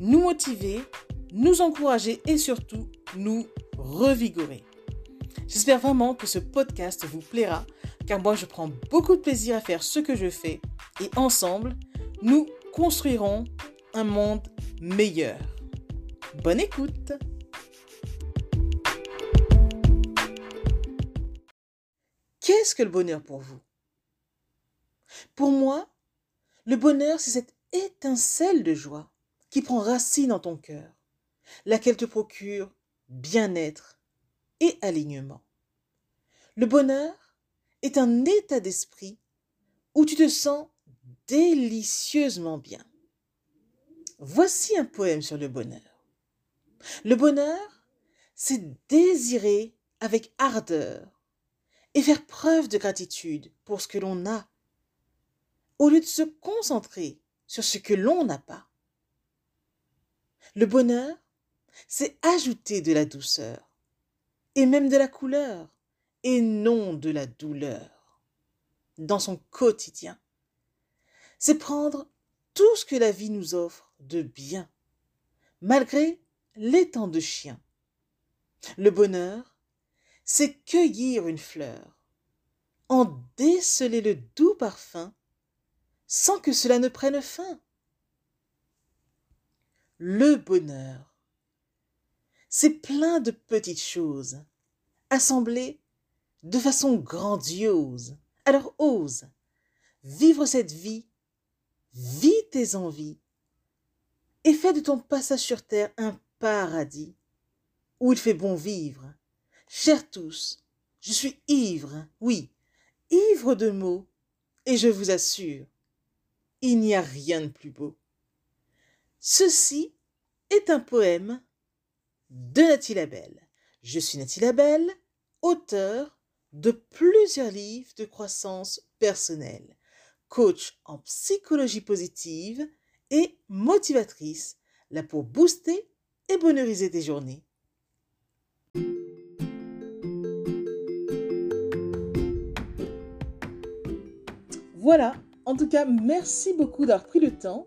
nous motiver nous encourager et surtout nous revigorer. J'espère vraiment que ce podcast vous plaira, car moi je prends beaucoup de plaisir à faire ce que je fais et ensemble, nous construirons un monde meilleur. Bonne écoute Qu'est-ce que le bonheur pour vous? Pour moi, le bonheur, c'est cette étincelle de joie qui prend racine dans ton cœur laquelle te procure bien-être et alignement. Le bonheur est un état d'esprit où tu te sens délicieusement bien. Voici un poème sur le bonheur. Le bonheur, c'est désirer avec ardeur et faire preuve de gratitude pour ce que l'on a, au lieu de se concentrer sur ce que l'on n'a pas. Le bonheur, c'est ajouter de la douceur et même de la couleur et non de la douleur dans son quotidien. C'est prendre tout ce que la vie nous offre de bien, malgré les temps de chien. Le bonheur, c'est cueillir une fleur, en déceler le doux parfum, sans que cela ne prenne fin. Le bonheur, c'est plein de petites choses, assemblées de façon grandiose. Alors ose vivre cette vie, vis tes envies, et fais de ton passage sur terre un paradis où il fait bon vivre. Chers tous, je suis ivre, oui, ivre de mots, et je vous assure, il n'y a rien de plus beau. Ceci est un poème de Nathalie Labelle. Je suis Nathalie Labelle, auteur de plusieurs livres de croissance personnelle, coach en psychologie positive et motivatrice, là pour booster et bonheuriser tes journées. Voilà, en tout cas, merci beaucoup d'avoir pris le temps